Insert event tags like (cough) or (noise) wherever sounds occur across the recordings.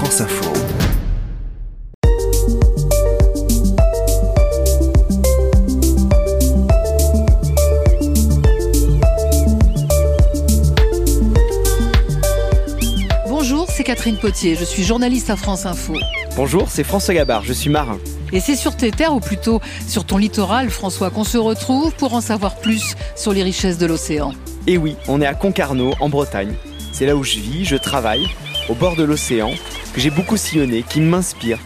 France Info. Bonjour, c'est Catherine Potier, je suis journaliste à France Info. Bonjour, c'est François Gabard, je suis marin. Et c'est sur tes terres, ou plutôt sur ton littoral, François, qu'on se retrouve pour en savoir plus sur les richesses de l'océan. Et oui, on est à Concarneau, en Bretagne. C'est là où je vis, je travaille, au bord de l'océan, que j'ai beaucoup sillonné, qui m'inspire,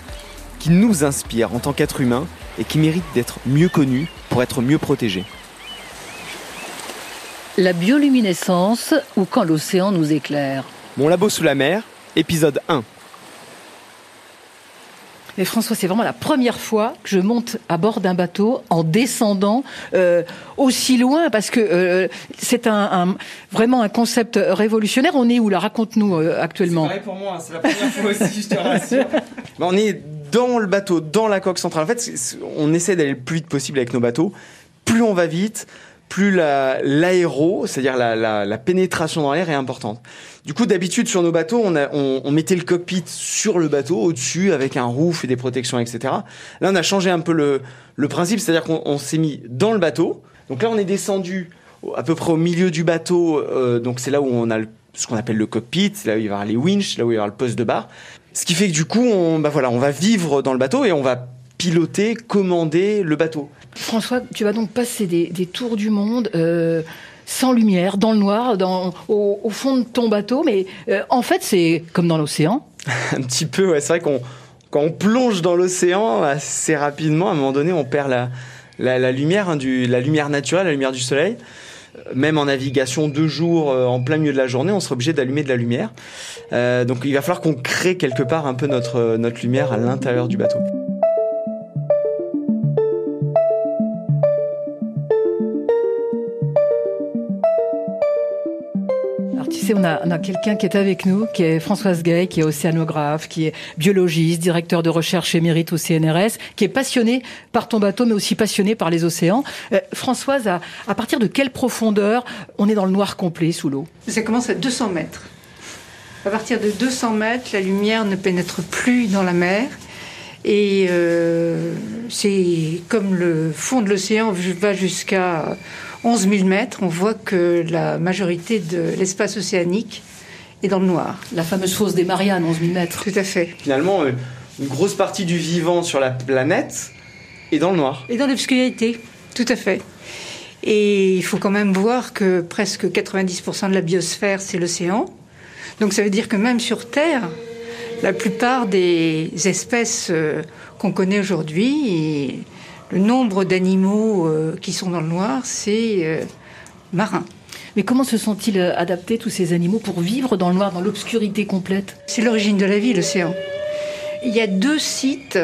qui nous inspire en tant qu'être humain et qui mérite d'être mieux connu pour être mieux protégé. La bioluminescence ou quand l'océan nous éclaire. Mon labo sous la mer, épisode 1. Mais François, c'est vraiment la première fois que je monte à bord d'un bateau en descendant euh, aussi loin, parce que euh, c'est un, un- vraiment un concept révolutionnaire. On est où là? Raconte-nous euh, actuellement. pour moi, c'est la première fois aussi, je te rassure. (laughs) on est dans le bateau, dans la coque centrale. En fait, c'est- c'est- on essaie d'aller le plus vite possible avec nos bateaux. Plus on va vite, plus la- l'aéro, c'est-à-dire la, la- pénétration dans l'air est importante. Du coup, d'habitude, sur nos bateaux, on, a- on- mettait le cockpit sur le bateau, au-dessus, avec un roof et des protections, etc. Là, on a changé un peu le, le principe, c'est-à-dire qu'on on s'est mis dans le bateau. Donc là, on est descendu à peu près au milieu du bateau. euh, donc c'est là où on a ce qu'on appelle le cockpit, c'est là où il y avoir les winches, là où il y avoir le poste de bar. Ce qui fait que du coup, bah voilà, on va vivre dans le bateau et on va piloter, commander le bateau. François, tu vas donc passer des, des tours du monde euh, sans lumière, dans le noir, dans, au, au fond de ton bateau. Mais euh, en fait, c'est comme dans l'océan. (laughs) un petit peu, ouais, c'est vrai qu'on quand on plonge dans l'océan assez rapidement, à un moment donné, on perd la, la, la lumière, hein, du, la lumière naturelle, la lumière du soleil. Euh, Même en navigation deux jours euh, en plein milieu de la journée, on sera obligé d'allumer de la lumière. Euh, donc il va falloir qu'on crée quelque part un peu notre, notre lumière à l'intérieur du bateau. On a, on a quelqu'un qui est avec nous, qui est Françoise Gay, qui est océanographe, qui est biologiste, directeur de recherche émérite au CNRS, qui est passionné par ton bateau, mais aussi passionné par les océans. Euh, Françoise, à, à partir de quelle profondeur on est dans le noir complet sous l'eau? Ça commence à 200 mètres. À partir de 200 mètres, la lumière ne pénètre plus dans la mer. Et euh, c'est comme le fond de l'océan va jusqu'à 11 000 mètres, on voit que la majorité de l'espace océanique est dans le noir. La fameuse fosse des Mariannes, 11 000 mètres. Tout à fait. Finalement, euh, une grosse partie du vivant sur la planète est dans le noir. Et dans l'obscurité, tout à fait. Et il faut quand même voir que presque 90% de la biosphère, c'est l'océan. Donc ça veut dire que même sur Terre, la plupart des espèces euh, qu'on connaît aujourd'hui, le nombre d'animaux euh, qui sont dans le noir, c'est euh, marin. Mais comment se sont-ils euh, adaptés, tous ces animaux, pour vivre dans le noir, dans l'obscurité complète? C'est l'origine de la vie, l'océan. Il y a deux sites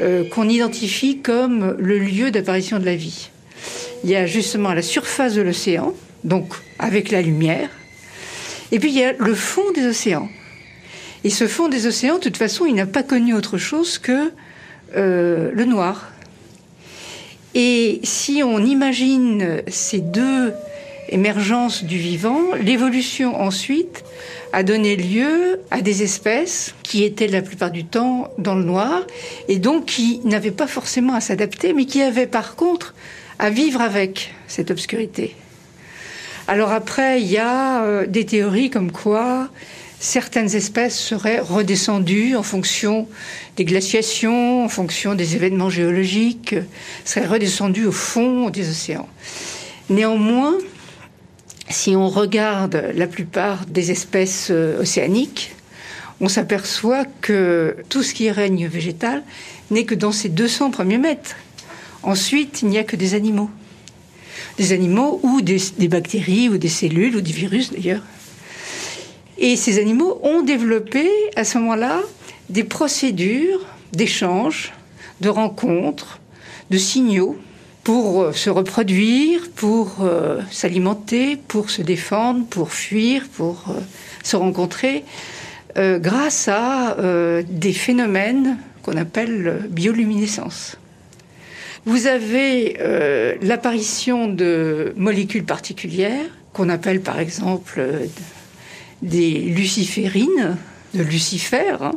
euh, qu'on identifie comme le lieu d'apparition de la vie. Il y a justement la surface de l'océan, donc avec la lumière, et puis il y a le fond des océans. Et ce fond des océans, de toute façon, il n'a pas connu autre chose que euh, le noir. Et si on imagine ces deux émergences du vivant, l'évolution ensuite a donné lieu à des espèces qui étaient la plupart du temps dans le noir et donc qui n'avaient pas forcément à s'adapter, mais qui avaient par contre à vivre avec cette obscurité. Alors après, il y a euh, des théories comme quoi certaines espèces seraient redescendues en fonction des glaciations, en fonction des événements géologiques, seraient redescendues au fond des océans. Néanmoins, si on regarde la plupart des espèces euh, océaniques, on s'aperçoit que tout ce qui règne végétal n'est que dans ces 200 premiers mètres. Ensuite, il n'y a que des animaux. Des animaux ou des, des bactéries ou des cellules ou des virus d'ailleurs. Et ces animaux ont développé à ce moment-là des procédures d'échange, de rencontres, de signaux pour euh, se reproduire, pour euh, s'alimenter, pour se défendre, pour fuir, pour euh, se rencontrer, grâce à des phénomènes qu'on appelle bioluminescence. Vous avez l'apparition de molécules particulières qu'on appelle par exemple des luciférines de Lucifer, hein,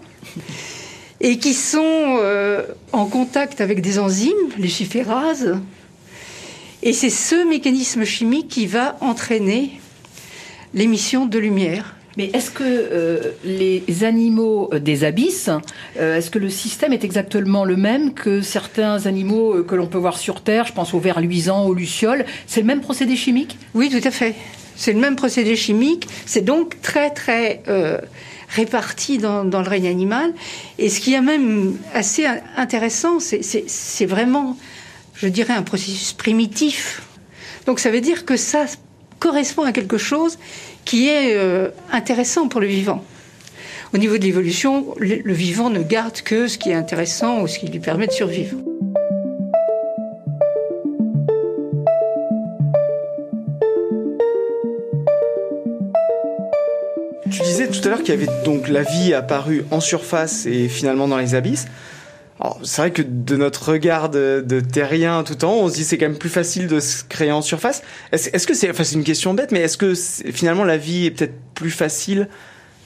et qui sont euh, en contact avec des enzymes, luciférases. Et c'est ce mécanisme chimique qui va entraîner l'émission de lumière. Mais est-ce que euh, les animaux des abysses, euh, est-ce que le système est exactement le même que certains animaux que l'on peut voir sur Terre? Je pense aux vers luisants, aux lucioles. C'est le même procédé chimique? Oui, tout à fait. C'est le même procédé chimique. C'est donc très, très répartis dans, le règne animal. Et ce qui est même assez intéressant, c'est vraiment, je dirais, un processus primitif. Donc ça veut dire que ça correspond à quelque chose qui est euh, intéressant pour le vivant. Au niveau de l'évolution, le vivant ne garde que ce qui est intéressant ou ce qui lui permet de survivre. Tout à l'heure qu'il y avait donc la vie apparue en surface et finalement dans les abysses. C'est vrai que de notre regard de, terrien tout le temps, on se dit c'est quand même plus facile de se créer en surface. Est-ce que c'est, enfin c'est une question bête, mais est-ce que finalement la vie est peut-être plus facile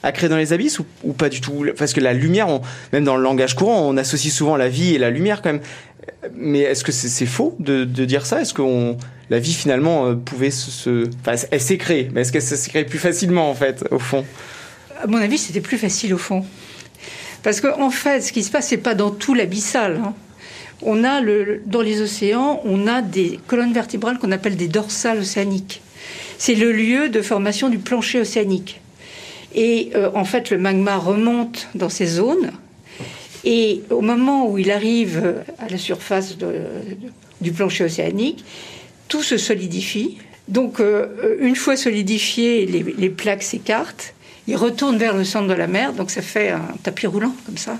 à créer dans les abysses ou, pas du tout? Parce que la lumière, même dans le langage courant, on associe souvent la vie et la lumière quand même. Mais est-ce que c'est faux de, dire ça? Est-ce que la vie finalement euh, pouvait se, enfin, elle s'est créée, mais est-ce qu'elle s'est créée plus facilement en fait au fond? À mon avis, c'était plus facile au fond. Parce qu'en en fait, ce qui se passe, c'est pas dans tout l'abyssal. Hein. On a le, dans les océans, on a des colonnes vertébrales qu'on appelle des dorsales océaniques. C'est le lieu de formation du plancher océanique. Et euh, en fait, le magma remonte dans ces zones. Et au moment où il arrive à la surface du plancher océanique, tout se solidifie. Donc, euh, une fois solidifié, les plaques s'écartent il retourne vers le centre de la mer, donc ça fait un tapis roulant comme ça.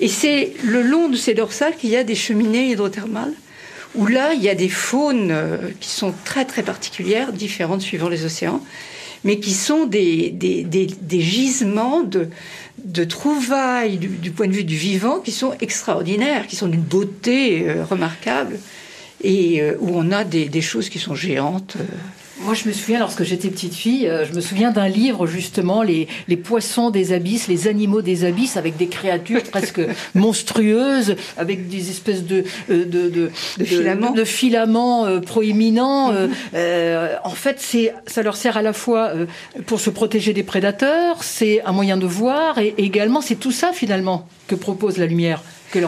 Et c'est le long de ces dorsales qu'il y a des cheminées hydrothermales, où là, il y a des faunes euh, qui sont très très particulières, différentes suivant les océans, mais qui sont des, des, gisements de, de trouvailles du, point de vue du vivant qui sont extraordinaires, qui sont d'une beauté euh, remarquable, et euh, où on a des, choses qui sont géantes. Moi, je me souviens, lorsque j'étais petite fille, euh, je me souviens d'un livre, justement, les, les, poissons des abysses, les animaux des abysses, avec des créatures presque (laughs) monstrueuses, avec des espèces de, euh, de, de, de filaments, de, filaments euh, proéminents. En fait, c'est, ça leur sert à la fois pour se protéger des prédateurs, c'est un moyen de voir, et également, c'est tout ça, finalement, que propose la lumière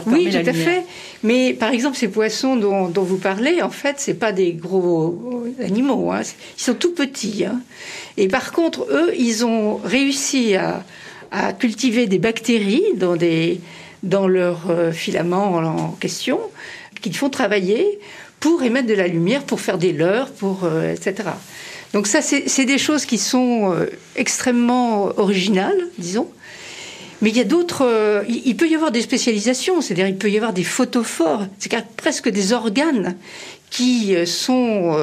oui, tout à fait. Mais par exemple, ces poissons dont, vous parlez, en fait, c'est pas des gros animaux. Hein. Ils sont tout petits. Hein. Et par contre, eux, ils ont réussi à, cultiver des bactéries dans, des, dans leurs euh, filaments en question, qu'ils font travailler pour émettre de la lumière, pour faire des leurres, pour, euh, etc. Donc ça, c'est des choses qui sont euh, extrêmement originales, disons. Mais il y a d'autres. Euh, il peut y avoir des spécialisations, c'est-à-dire il peut y avoir des photophores, c'est presque des organes qui euh, sont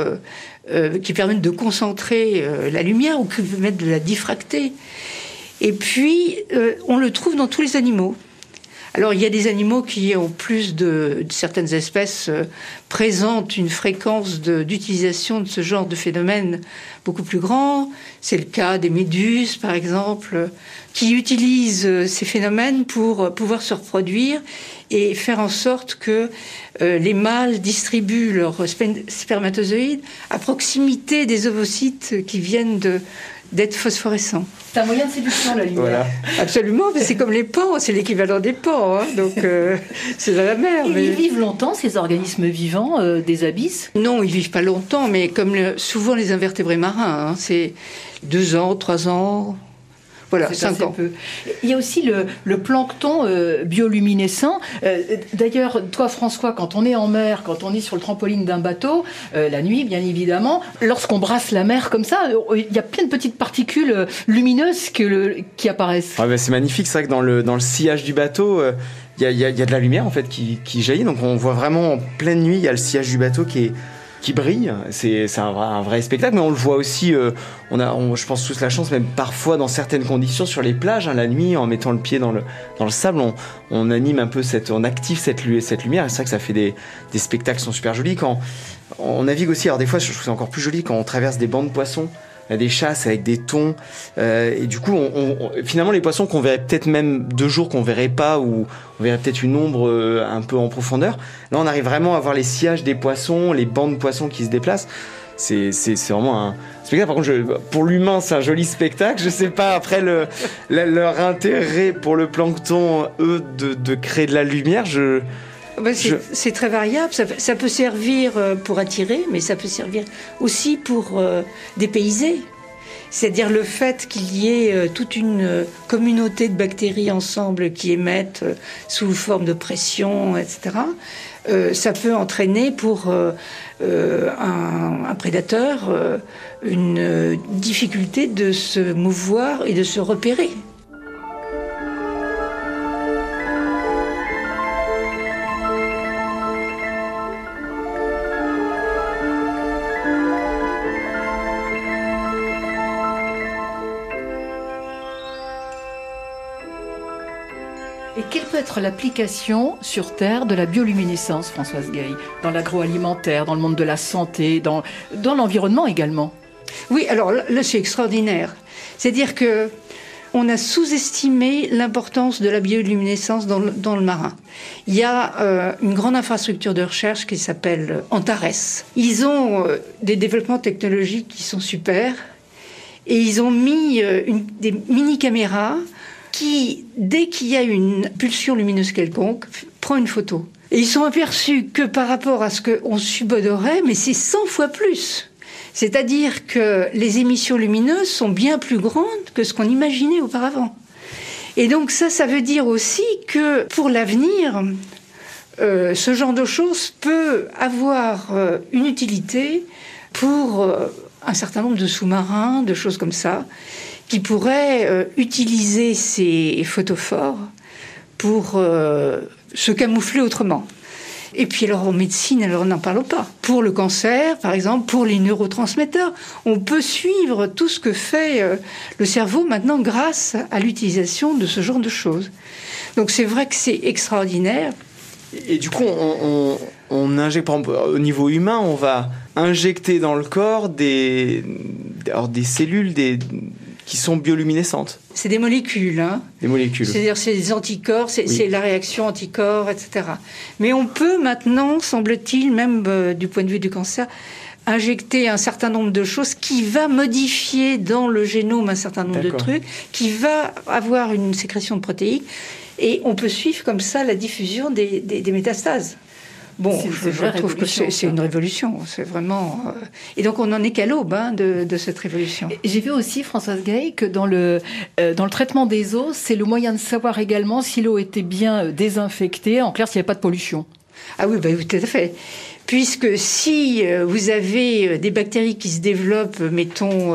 euh, qui permettent de concentrer la lumière ou qui permettent de la diffracter. Et puis on le trouve dans tous les animaux. Alors il y a des animaux qui ont plus de, certaines espèces présentent une fréquence d'utilisation de, ce genre de phénomène beaucoup plus grand. C'est le cas des méduses par exemple qui utilisent euh, ces phénomènes pour euh, pouvoir se reproduire et faire en sorte que euh, les mâles distribuent leurs spermatozoïdes à proximité des ovocytes qui viennent de, d'être phosphorescents. C'est un moyen de séduction, la lumière. Absolument, mais c'est comme les pans, c'est l'équivalent des pans, hein, donc c'est dans la mer. mais... Ils vivent longtemps, ces organismes vivants des abysses? Non, ils vivent pas longtemps, mais comme souvent les invertébrés marins, hein, c'est deux ans, trois ans, voilà, ans. Peu. Il y a aussi le, plancton euh, bioluminescent. Euh, d'ailleurs, toi, François, quand on est en mer, quand on est sur le trampoline d'un bateau, euh, la nuit, bien évidemment, lorsqu'on brasse la mer comme ça, il y a plein de petites particules lumineuses qui apparaissent. Ah ben, c'est magnifique, c'est vrai que dans le, dans le sillage du bateau, il y, a, de la lumière en fait qui, qui jaillit. Donc on voit vraiment en pleine nuit, il y a le sillage du bateau qui est qui brille. C'est un, vrai spectacle, mais on le voit aussi. Euh, on a, je pense tous la chance, même parfois dans certaines conditions sur les plages, hein, la nuit, en mettant le pied dans le dans le sable, on, anime un peu cette, on active cette, cette lumière. C'est vrai que ça fait des, spectacles qui sont super jolis. Quand on navigue aussi, alors des fois, je trouve c'est encore plus joli quand on traverse des bancs de poissons des chasses avec des thons. Euh, et du coup, on, finalement, les poissons qu'on verrait peut-être même deux jours qu'on verrait pas, ou on verrait peut-être une ombre euh, un peu en profondeur. Là, on arrive vraiment à voir les sillages des poissons, les bancs de poissons qui se déplacent. C'est vraiment un spectacle. Par contre, je, pour l'humain, c'est un joli spectacle. Je sais pas après le, leur intérêt pour le plancton, eux, de, de créer de la lumière. Je bah, c'est très variable. Ça, peut servir euh, pour attirer, mais ça peut servir aussi pour euh, dépayser. C'est-à-dire le fait qu'il y ait euh, toute une communauté de bactéries ensemble qui émettent sous forme de pression, etc. ça peut entraîner pour un, un, prédateur une difficulté de se mouvoir et de se repérer. L'application sur Terre de la bioluminescence, Françoise Gay, dans l'agroalimentaire, dans le monde de la santé, dans, dans l'environnement également. Oui, alors là, c'est extraordinaire. C'est-à-dire que on a sous-estimé l'importance de la bioluminescence dans le, dans le marin. Il y a euh, une grande infrastructure de recherche qui s'appelle Antares. Ils ont euh, des développements technologiques qui sont super et ils ont mis euh, des mini-caméras qui, dès qu'il y a une pulsion lumineuse quelconque, prend une photo. Et ils sont aperçus que par rapport à ce qu'on subodorait, mais c'est 100 fois plus. C'est-à-dire que les émissions lumineuses sont bien plus grandes que ce qu'on imaginait auparavant. Et donc ça, ça veut dire aussi que pour l'avenir, euh, ce genre de choses peut avoir euh, une utilité pour euh, un certain nombre de sous-marins, de choses comme ça qui pourrait euh, utiliser ces photophores pour euh, se camoufler autrement. Et puis alors en médecine, alors n'en parlons pas. Pour le cancer, par exemple, pour les neurotransmetteurs, on peut suivre tout ce que fait euh, le cerveau maintenant grâce à l'utilisation de ce genre de choses. Donc c'est vrai que c'est extraordinaire. Et du coup, on, on, injecte, au niveau humain, on va injecter dans le corps des, des cellules, des, qui sont bioluminescentes. C'est des molécules. Hein des molécules. C'est-à-dire c'est des anticorps, c'est la réaction anticorps, etc. Mais on peut maintenant, semble-t-il, même euh, du point de vue du cancer, injecter un certain nombre de choses qui va modifier dans le génome un certain nombre de trucs, qui va avoir une sécrétion de protéines, et on peut suivre comme ça la diffusion des, des métastases. Bon, je, trouve que c'est une révolution. C'est vraiment. Euh, et donc, on n'en est qu'à l'aube hein, de, cette révolution. J'ai vu aussi, Françoise Gay, que dans le, euh, dans le traitement des eaux, c'est le moyen de savoir également si l'eau était bien euh, désinfectée, en clair, s'il n'y avait pas de pollution. Ah oui, bah, tout à fait. Puisque si vous avez des bactéries qui se développent, mettons,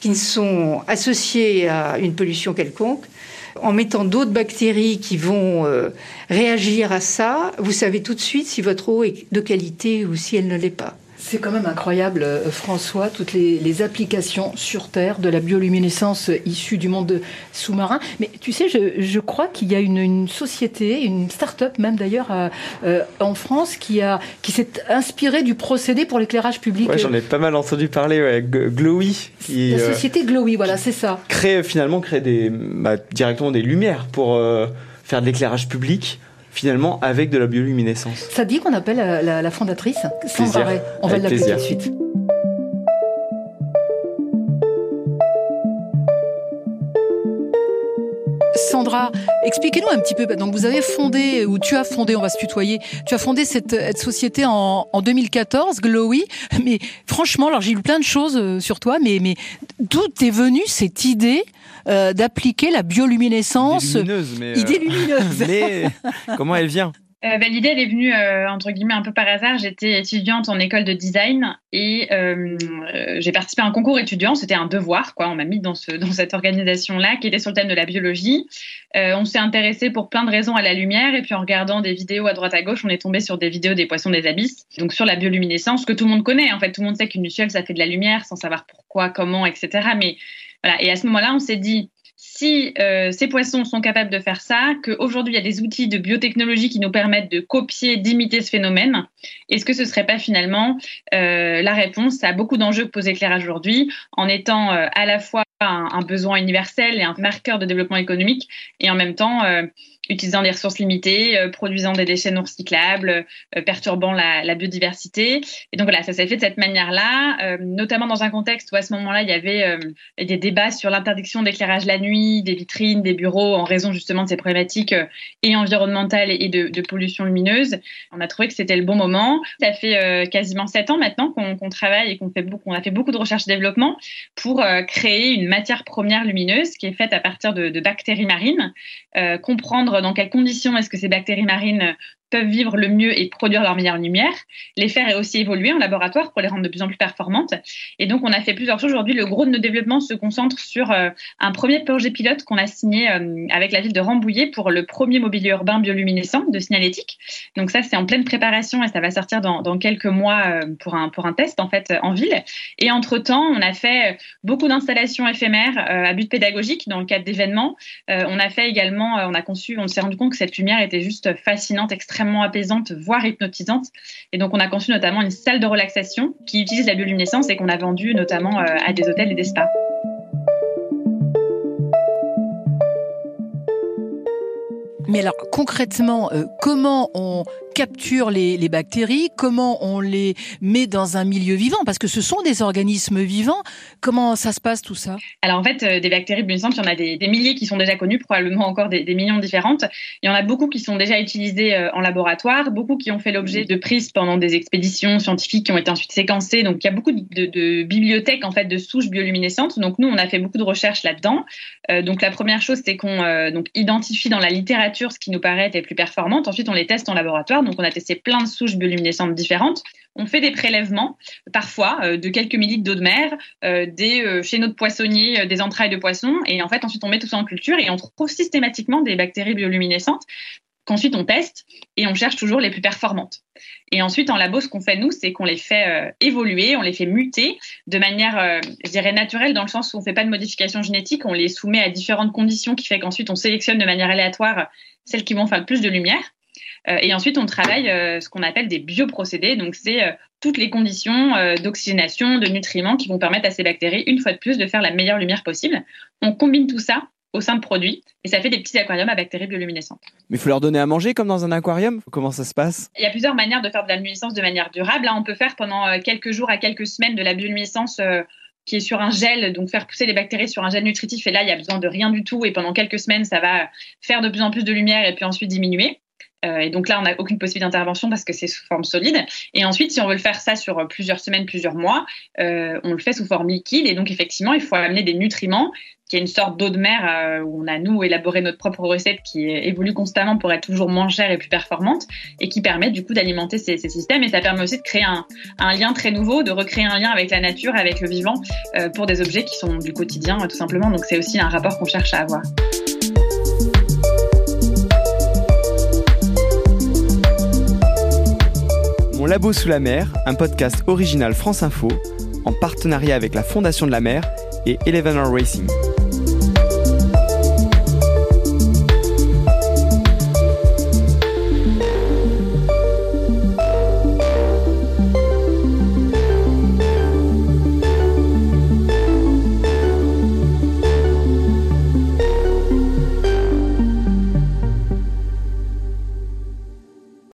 qui ne sont associées à une pollution quelconque, en mettant d'autres bactéries qui vont euh, réagir à ça, vous savez tout de suite si votre eau est de qualité ou si elle ne l'est pas. C'est quand même incroyable, euh, François, toutes les, applications sur Terre de la bioluminescence issue du monde sous-marin. Mais tu sais, je, crois qu'il y a une, société, une start-up même d'ailleurs euh, en France qui, a, qui s'est inspirée du procédé pour l'éclairage public. Ouais, j'en ai pas mal entendu parler, ouais, Glowy. Qui, la société Glowy, voilà, c'est ça. Crée finalement crée des, bah, directement des lumières pour faire de l'éclairage public finalement avec de la bioluminescence. Ça dit qu'on appelle la, fondatrice Sandra Ray. On va l'appeler tout de suite. Expliquez-nous un petit peu. Donc, vous avez fondé, ou tu as fondé, on va se tutoyer, tu as fondé cette, société en, 2014, Glowy. (laughs) Mais franchement, alors j'ai lu plein de choses euh, sur toi, mais, mais d'où est venue cette idée euh, d'appliquer la bioluminescence Idée lumineuse, mais, idée lumineuse. (laughs) mais comment elle vient? Euh, L'idée, elle est venue, euh, entre guillemets, un peu par hasard. J'étais étudiante en école de design et euh, j'ai participé à un concours étudiant. C'était un devoir, quoi. On m'a mis dans, ce, dans cette organisation-là qui était sur le thème de la biologie. on s'est intéressé pour plein de raisons à la lumière et puis en regardant des vidéos à droite à gauche, on est tombé sur des vidéos des poissons des abysses. Donc sur la bioluminescence, que tout le monde connaît. En fait, tout le monde sait qu'une luciole, ça fait de la lumière sans savoir pourquoi, comment, etc. Mais voilà. Et à ce moment-là, on s'est dit, si euh, ces poissons sont capables de faire ça, qu'aujourd'hui il y a des outils de biotechnologie qui nous permettent de copier, d'imiter ce phénomène, est-ce que ce ne serait pas finalement euh, la réponse à beaucoup d'enjeux que pose l'éclairage aujourd'hui, en étant euh, à la fois un, un, besoin universel et un marqueur de développement économique, et en même temps utilisant des ressources limitées, euh, produisant des déchets non recyclables, euh, perturbant la, biodiversité. Et donc voilà, ça s'est fait de cette manière-là, euh, notamment dans un contexte où à ce moment-là, il y avait des débats sur l'interdiction d'éclairage la nuit, des vitrines, des bureaux, en raison justement de ces problématiques et environnementales et de, pollution lumineuse. On a trouvé que c'était le bon moment. Ça fait quasiment sept ans maintenant qu'on travaille et qu'on fait a fait beaucoup de recherche et développement pour créer une matière première lumineuse qui est faite à partir de, de bactéries marines, comprendre dans quelles conditions est-ce que ces bactéries marines peuvent vivre le mieux et produire leur meilleure lumière, les faire aussi évoluer en laboratoire pour les rendre de plus en plus performantes. Et donc, on a fait plusieurs choses. Aujourd'hui, le gros de nos développements se concentre sur euh, un premier projet pilote qu'on a signé euh, avec la ville de Rambouillet pour le premier mobilier urbain bioluminescent de signalétique. Donc ça, c'est en pleine préparation et ça va sortir dans, dans quelques mois euh, pour, un, pour un test en fait en ville. Et entre-temps, on a fait beaucoup d'installations éphémères à but pédagogique dans le cadre d'événements. on a fait également, on a conçu, on s'est rendu compte que cette lumière était juste fascinante, extrêmement apaisante, voire hypnotisante. Et donc, on a conçu notamment une salle de relaxation qui utilise la bioluminescence et qu'on a vendue notamment euh, à des hôtels et des spas. Mais alors concrètement, euh, comment on capture les, les, bactéries, comment on les met dans un milieu vivant, parce que ce sont des organismes vivants. Comment ça se passe tout ça? Alors en fait, euh, des bactéries bioluminescentes, il y en a des, milliers qui sont déjà connues, probablement encore des, millions différentes. Il y en a beaucoup qui sont déjà utilisées euh, en laboratoire, beaucoup qui ont fait l'objet de prises pendant des expéditions scientifiques qui ont été ensuite séquencées. Donc il y a beaucoup de, bibliothèques en fait de souches bioluminescentes. Donc nous, on a fait beaucoup de recherches là-dedans. Euh, donc la première chose, c'est qu'on identifie dans la littérature ce qui nous paraît être les plus performantes. Ensuite, on les teste en laboratoire. Donc on a testé plein de souches bioluminescentes différentes. On fait des prélèvements, parfois euh, de quelques millilitres d'eau de mer, euh, des euh, chez notre poissonnier, des entrailles de poisson, et en fait ensuite on met tout ça en culture et on trouve systématiquement des bactéries bioluminescentes qu'ensuite on teste et on cherche toujours les plus performantes. Et ensuite, en labo, ce qu'on fait, nous, c'est qu'on les fait évoluer, on les fait muter de manière, je dirais, naturelle, dans le sens où on ne fait pas de modification génétique, on les soumet à différentes conditions qui fait qu'ensuite on sélectionne de manière aléatoire celles qui vont faire le plus de lumière. Euh, et ensuite, on travaille euh, ce qu'on appelle des bioprocédés. Donc, c'est euh, toutes les conditions d'oxygénation, de nutriments qui vont permettre à ces bactéries, une fois de plus, de faire la meilleure lumière possible. On combine tout ça au sein de produits et ça fait des petits aquariums à bactéries bioluminescentes. Mais il faut leur donner à manger comme dans un aquarium? Comment ça se passe? Il y a plusieurs manières de faire de la luminescence de manière durable. Là, on peut faire pendant quelques jours à quelques semaines de la bioluminescence qui est sur un gel, donc faire pousser les bactéries sur un gel nutritif. Et là, il y a besoin de rien du tout. Et pendant quelques semaines, ça va faire de plus en plus de lumière et puis ensuite diminuer. Euh, et donc là, on n'a aucune possibilité d'intervention parce que c'est sous forme solide. Et ensuite, si on veut le faire ça sur plusieurs semaines, plusieurs mois, euh, on le fait sous forme liquide. Et donc, effectivement, il faut amener des nutriments, qui est une sorte d'eau de mer euh, où on a, nous, élaboré notre propre recette qui évolue constamment pour être toujours moins chère et plus performante et qui permet du coup d'alimenter ces, systèmes. Et ça permet aussi de créer un, un, lien très nouveau, de recréer un lien avec la nature, avec le vivant, euh, pour des objets qui sont du quotidien, tout simplement. Donc, c'est aussi un rapport qu'on cherche à avoir. Mon Labo sous la mer, un podcast original France Info, en partenariat avec la Fondation de la mer et Eleven Racing.